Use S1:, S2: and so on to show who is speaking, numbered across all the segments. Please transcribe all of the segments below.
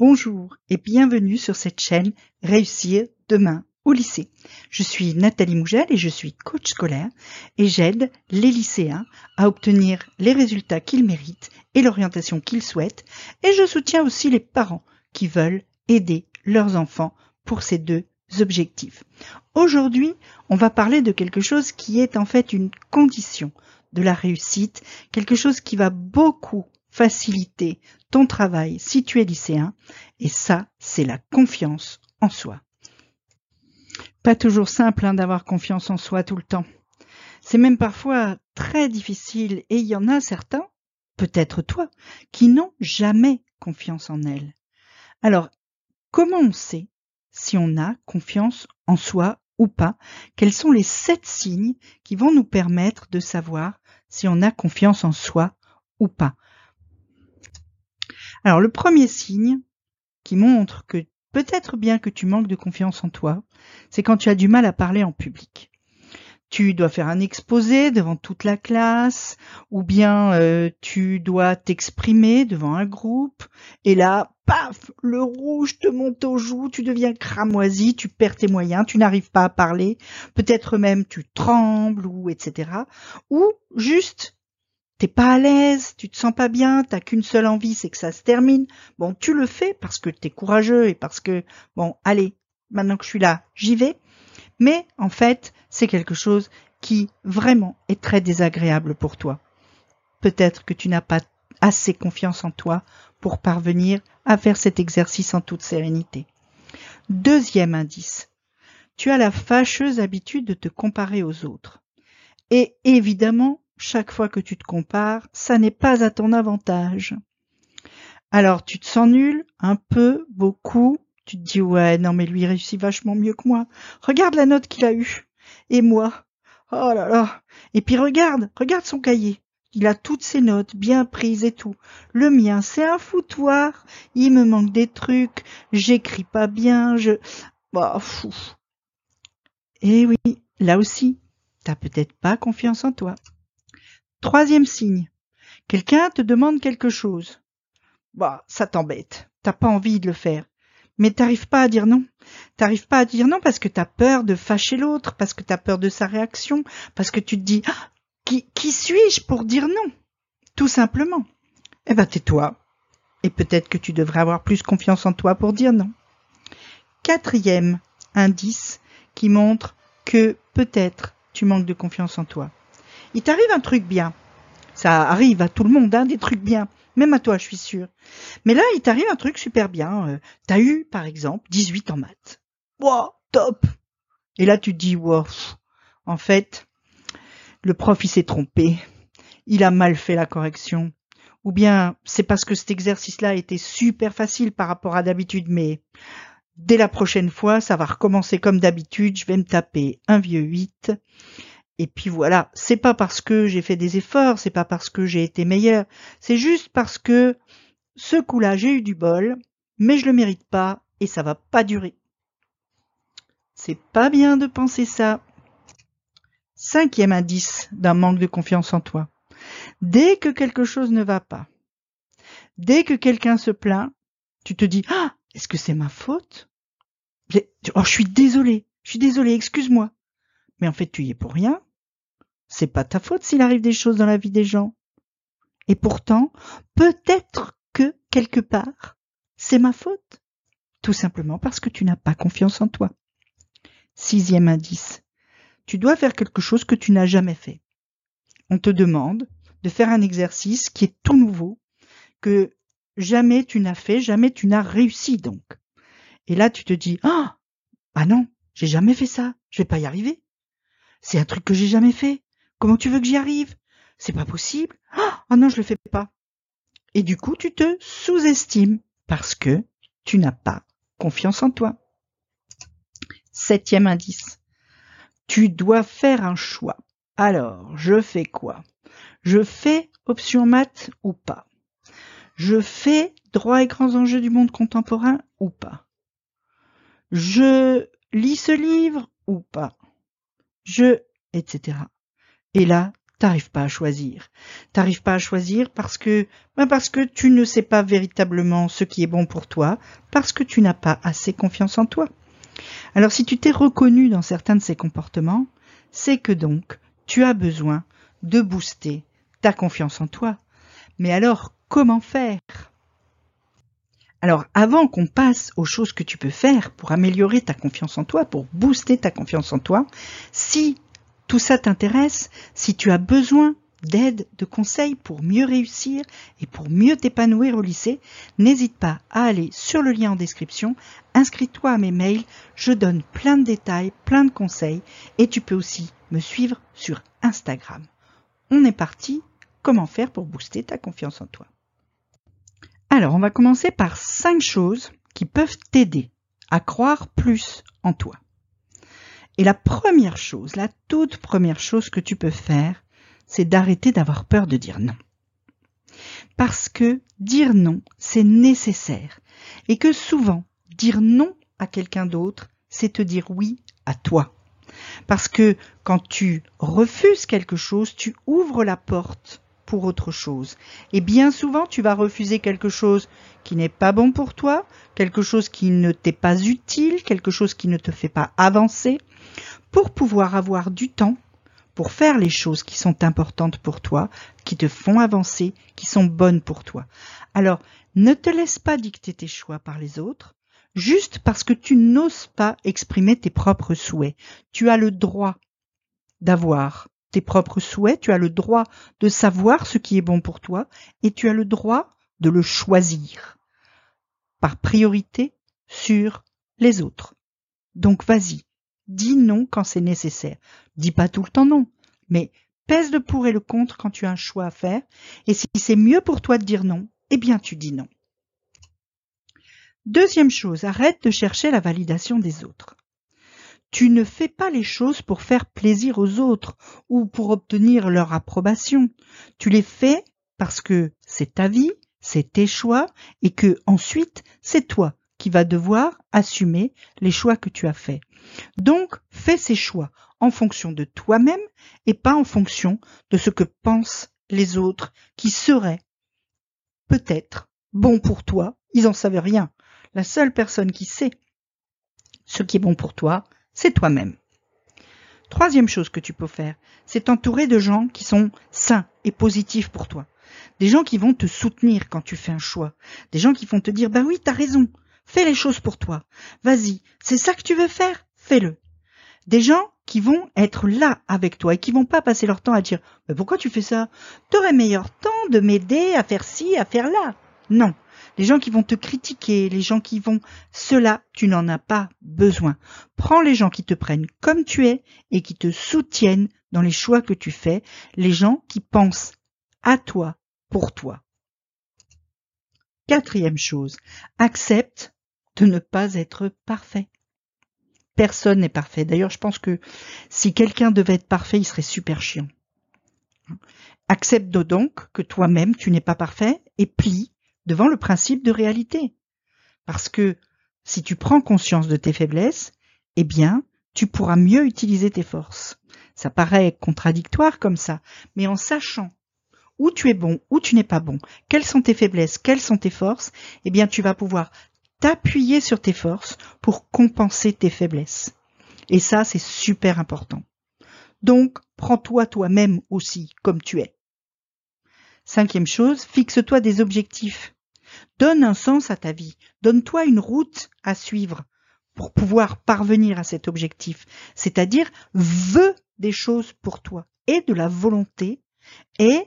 S1: Bonjour et bienvenue sur cette chaîne Réussir demain au lycée. Je suis Nathalie Mougel et je suis coach scolaire et j'aide les lycéens à obtenir les résultats qu'ils méritent et l'orientation qu'ils souhaitent et je soutiens aussi les parents qui veulent aider leurs enfants pour ces deux objectifs. Aujourd'hui, on va parler de quelque chose qui est en fait une condition de la réussite, quelque chose qui va beaucoup faciliter ton travail si tu es lycéen, et ça, c'est la confiance en soi. Pas toujours simple hein, d'avoir confiance en soi tout le temps. C'est même parfois très difficile, et il y en a certains, peut-être toi, qui n'ont jamais confiance en elles. Alors, comment on sait si on a confiance en soi ou pas? Quels sont les sept signes qui vont nous permettre de savoir si on a confiance en soi ou pas? Alors le premier signe qui montre que peut-être bien que tu manques de confiance en toi, c'est quand tu as du mal à parler en public. Tu dois faire un exposé devant toute la classe, ou bien euh, tu dois t'exprimer devant un groupe, et là, paf, le rouge te monte aux joues, tu deviens cramoisi, tu perds tes moyens, tu n'arrives pas à parler, peut-être même tu trembles, ou etc. Ou juste t'es pas à l'aise, tu te sens pas bien, t'as qu'une seule envie, c'est que ça se termine. Bon, tu le fais parce que t'es courageux et parce que, bon, allez, maintenant que je suis là, j'y vais. Mais, en fait, c'est quelque chose qui vraiment est très désagréable pour toi. Peut-être que tu n'as pas assez confiance en toi pour parvenir à faire cet exercice en toute sérénité. Deuxième indice. Tu as la fâcheuse habitude de te comparer aux autres. Et évidemment, chaque fois que tu te compares, ça n'est pas à ton avantage. Alors tu te sens nul, un peu, beaucoup, tu te dis ouais, non mais lui réussit vachement mieux que moi. Regarde la note qu'il a eue. Et moi, oh là là. Et puis regarde, regarde son cahier. Il a toutes ses notes bien prises et tout. Le mien, c'est un foutoir. Il me manque des trucs. J'écris pas bien. Je, bah, fou. Et oui, là aussi, t'as peut-être pas confiance en toi. Troisième signe. Quelqu'un te demande quelque chose. Bah, ça t'embête. T'as pas envie de le faire. Mais t'arrives pas à dire non. T'arrives pas à dire non parce que t'as peur de fâcher l'autre, parce que t'as peur de sa réaction, parce que tu te dis, ah, qui, suis-je pour dire non? Tout simplement. Eh ben, tais-toi. Et peut-être que tu devrais avoir plus confiance en toi pour dire non. Quatrième indice qui montre que peut-être tu manques de confiance en toi il t'arrive un truc bien. Ça arrive à tout le monde, hein, des trucs bien. Même à toi, je suis sûre. Mais là, il t'arrive un truc super bien. Euh, t'as eu, par exemple, 18 en maths. Wow, top Et là, tu te dis, wow, en fait, le prof, il s'est trompé. Il a mal fait la correction. Ou bien, c'est parce que cet exercice-là était super facile par rapport à d'habitude, mais dès la prochaine fois, ça va recommencer comme d'habitude. Je vais me taper un vieux 8 et puis voilà, c'est pas parce que j'ai fait des efforts, c'est pas parce que j'ai été meilleur, c'est juste parce que ce coup-là, j'ai eu du bol, mais je le mérite pas et ça va pas durer. C'est pas bien de penser ça. Cinquième indice d'un manque de confiance en toi. Dès que quelque chose ne va pas, dès que quelqu'un se plaint, tu te dis Ah, est-ce que c'est ma faute? Oh, je suis désolé, je suis désolé, excuse-moi. Mais en fait, tu y es pour rien. C'est pas ta faute s'il arrive des choses dans la vie des gens. Et pourtant, peut-être que quelque part, c'est ma faute. Tout simplement parce que tu n'as pas confiance en toi. Sixième indice. Tu dois faire quelque chose que tu n'as jamais fait. On te demande de faire un exercice qui est tout nouveau, que jamais tu n'as fait, jamais tu n'as réussi donc. Et là, tu te dis, ah, ah non, j'ai jamais fait ça, je vais pas y arriver. C'est un truc que j'ai jamais fait. Comment tu veux que j'y arrive? C'est pas possible. Ah oh non, je le fais pas. Et du coup, tu te sous-estimes parce que tu n'as pas confiance en toi. Septième indice. Tu dois faire un choix. Alors, je fais quoi? Je fais option maths ou pas? Je fais droit et grands enjeux du monde contemporain ou pas? Je lis ce livre ou pas? Je etc. Et là, t'arrives pas à choisir. T'arrives pas à choisir parce que, ben parce que tu ne sais pas véritablement ce qui est bon pour toi, parce que tu n'as pas assez confiance en toi. Alors si tu t'es reconnu dans certains de ces comportements, c'est que donc tu as besoin de booster ta confiance en toi. Mais alors, comment faire? Alors, avant qu'on passe aux choses que tu peux faire pour améliorer ta confiance en toi, pour booster ta confiance en toi, si tout ça t'intéresse, si tu as besoin d'aide, de conseils pour mieux réussir et pour mieux t'épanouir au lycée, n'hésite pas à aller sur le lien en description, inscris-toi à mes mails, je donne plein de détails, plein de conseils et tu peux aussi me suivre sur Instagram. On est parti, comment faire pour booster ta confiance en toi? Alors on va commencer par cinq choses qui peuvent t'aider à croire plus en toi. Et la première chose, la toute première chose que tu peux faire, c'est d'arrêter d'avoir peur de dire non. Parce que dire non, c'est nécessaire. Et que souvent, dire non à quelqu'un d'autre, c'est te dire oui à toi. Parce que quand tu refuses quelque chose, tu ouvres la porte pour autre chose. Et bien souvent, tu vas refuser quelque chose qui n'est pas bon pour toi, quelque chose qui ne t'est pas utile, quelque chose qui ne te fait pas avancer, pour pouvoir avoir du temps pour faire les choses qui sont importantes pour toi, qui te font avancer, qui sont bonnes pour toi. Alors, ne te laisse pas dicter tes choix par les autres, juste parce que tu n'oses pas exprimer tes propres souhaits. Tu as le droit d'avoir tes propres souhaits, tu as le droit de savoir ce qui est bon pour toi, et tu as le droit de le choisir par priorité sur les autres. Donc vas-y, Dis non quand c'est nécessaire. Dis pas tout le temps non, mais pèse le pour et le contre quand tu as un choix à faire, et si c'est mieux pour toi de dire non, eh bien tu dis non. Deuxième chose, arrête de chercher la validation des autres. Tu ne fais pas les choses pour faire plaisir aux autres ou pour obtenir leur approbation. Tu les fais parce que c'est ta vie, c'est tes choix et que ensuite c'est toi qui vas devoir assumer les choix que tu as faits. Donc, fais ces choix en fonction de toi-même et pas en fonction de ce que pensent les autres qui seraient peut-être bons pour toi. Ils n'en savent rien. La seule personne qui sait ce qui est bon pour toi, c'est toi-même. Troisième chose que tu peux faire, c'est t'entourer de gens qui sont sains et positifs pour toi. Des gens qui vont te soutenir quand tu fais un choix. Des gens qui vont te dire, bah oui, t'as raison, fais les choses pour toi. Vas-y, c'est ça que tu veux faire Fais-le. Des gens qui vont être là avec toi et qui vont pas passer leur temps à dire Mais pourquoi tu fais ça? T'aurais meilleur temps de m'aider à faire ci, à faire là. Non. Les gens qui vont te critiquer, les gens qui vont cela, tu n'en as pas besoin. Prends les gens qui te prennent comme tu es et qui te soutiennent dans les choix que tu fais, les gens qui pensent à toi, pour toi. Quatrième chose, accepte de ne pas être parfait. Personne n'est parfait. D'ailleurs, je pense que si quelqu'un devait être parfait, il serait super chiant. Accepte donc que toi-même, tu n'es pas parfait et plie devant le principe de réalité. Parce que si tu prends conscience de tes faiblesses, eh bien, tu pourras mieux utiliser tes forces. Ça paraît contradictoire comme ça, mais en sachant où tu es bon, où tu n'es pas bon, quelles sont tes faiblesses, quelles sont tes forces, eh bien tu vas pouvoir t'appuyer sur tes forces pour compenser tes faiblesses. Et ça, c'est super important. Donc, prends-toi toi-même aussi comme tu es. Cinquième chose, fixe-toi des objectifs. Donne un sens à ta vie. Donne-toi une route à suivre pour pouvoir parvenir à cet objectif. C'est-à-dire, veux des choses pour toi et de la volonté et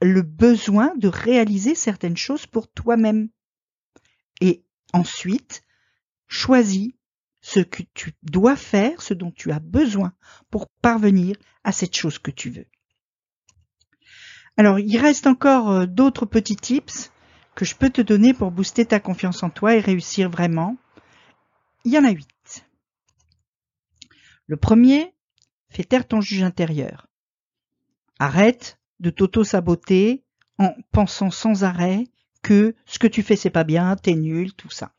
S1: le besoin de réaliser certaines choses pour toi-même. Et Ensuite, choisis ce que tu dois faire, ce dont tu as besoin pour parvenir à cette chose que tu veux. Alors, il reste encore euh, d'autres petits tips que je peux te donner pour booster ta confiance en toi et réussir vraiment. Il y en a huit. Le premier, fais taire ton juge intérieur. Arrête de t'auto-saboter en pensant sans arrêt que ce que tu fais c'est pas bien, t'es nul, tout ça.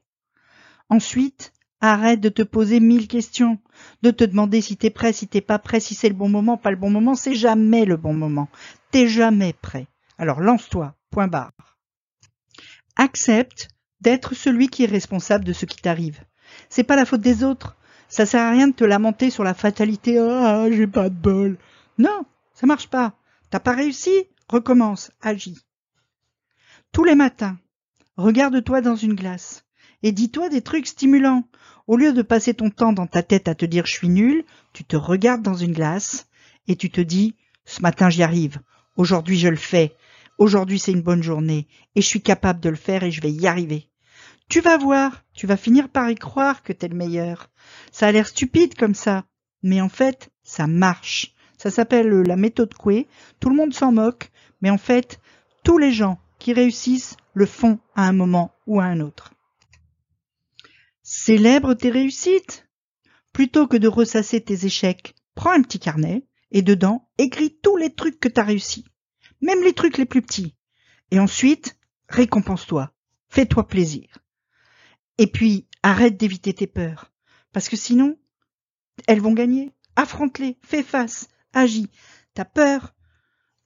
S1: Ensuite, Arrête de te poser mille questions, de te demander si t'es prêt, si t'es pas prêt, si c'est le bon moment, pas le bon moment, c'est jamais le bon moment. T'es jamais prêt. Alors lance-toi, point barre. Accepte d'être celui qui est responsable de ce qui t'arrive. C'est pas la faute des autres. Ça sert à rien de te lamenter sur la fatalité. Ah, j'ai pas de bol. Non, ça marche pas. T'as pas réussi? Recommence, agis. Tous les matins, regarde-toi dans une glace et dis-toi des trucs stimulants. Au lieu de passer ton temps dans ta tête à te dire je suis nul, tu te regardes dans une glace et tu te dis ce matin j'y arrive, aujourd'hui je le fais, aujourd'hui c'est une bonne journée et je suis capable de le faire et je vais y arriver. Tu vas voir, tu vas finir par y croire que t'es le meilleur. Ça a l'air stupide comme ça, mais en fait, ça marche. Ça s'appelle la méthode Coué. Tout le monde s'en moque, mais en fait, tous les gens qui réussissent le font à un moment ou à un autre. Célèbre tes réussites. Plutôt que de ressasser tes échecs, prends un petit carnet et dedans, écris tous les trucs que t'as réussi. Même les trucs les plus petits. Et ensuite, récompense-toi. Fais-toi plaisir. Et puis, arrête d'éviter tes peurs. Parce que sinon, elles vont gagner. Affronte-les, fais face, agis. T'as peur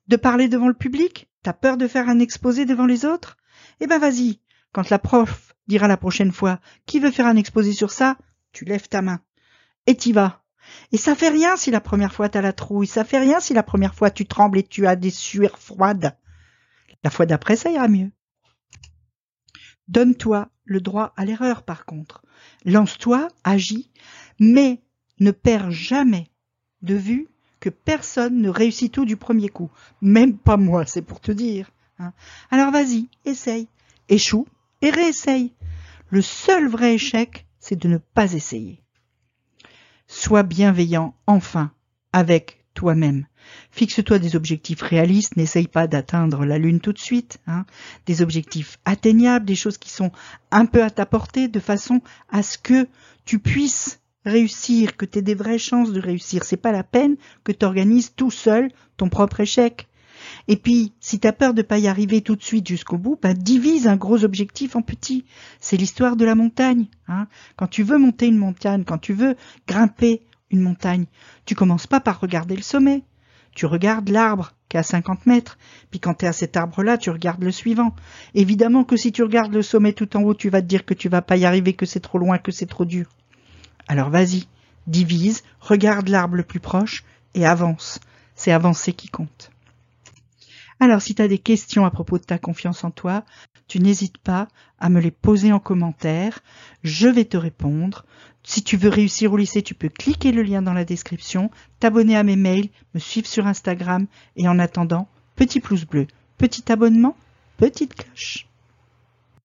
S1: de parler devant le public? T'as peur de faire un exposé devant les autres? Eh ben vas-y, quand la prof dira la prochaine fois qui veut faire un exposé sur ça, tu lèves ta main. Et t'y vas. Et ça fait rien si la première fois t'as la trouille, ça fait rien si la première fois tu trembles et tu as des sueurs froides. La fois d'après, ça ira mieux. Donne-toi le droit à l'erreur par contre. Lance-toi, agis, mais ne perds jamais de vue que personne ne réussit tout du premier coup. Même pas moi, c'est pour te dire. Hein. Alors vas-y, essaye. Échoue et réessaye. Le seul vrai échec, c'est de ne pas essayer. Sois bienveillant enfin avec toi-même. Fixe-toi des objectifs réalistes, n'essaye pas d'atteindre la lune tout de suite, hein. des objectifs atteignables, des choses qui sont un peu à ta portée, de façon à ce que tu puisses réussir, que tu aies des vraies chances de réussir. C'est pas la peine que tu organises tout seul ton propre échec. Et puis, si tu as peur de pas y arriver tout de suite jusqu'au bout, bah, divise un gros objectif en petits. C'est l'histoire de la montagne. Hein. Quand tu veux monter une montagne, quand tu veux grimper une montagne, tu commences pas par regarder le sommet. Tu regardes l'arbre qui est à 50 mètres, puis quand tu es à cet arbre-là, tu regardes le suivant. Évidemment que si tu regardes le sommet tout en haut, tu vas te dire que tu vas pas y arriver, que c'est trop loin, que c'est trop dur. Alors vas-y, divise, regarde l'arbre le plus proche et avance. C'est avancer qui compte. Alors si tu as des questions à propos de ta confiance en toi, tu n'hésites pas à me les poser en commentaire. Je vais te répondre. Si tu veux réussir au lycée, tu peux cliquer le lien dans la description, t'abonner à mes mails, me suivre sur Instagram et en attendant, petit pouce bleu, petit abonnement, petite cloche.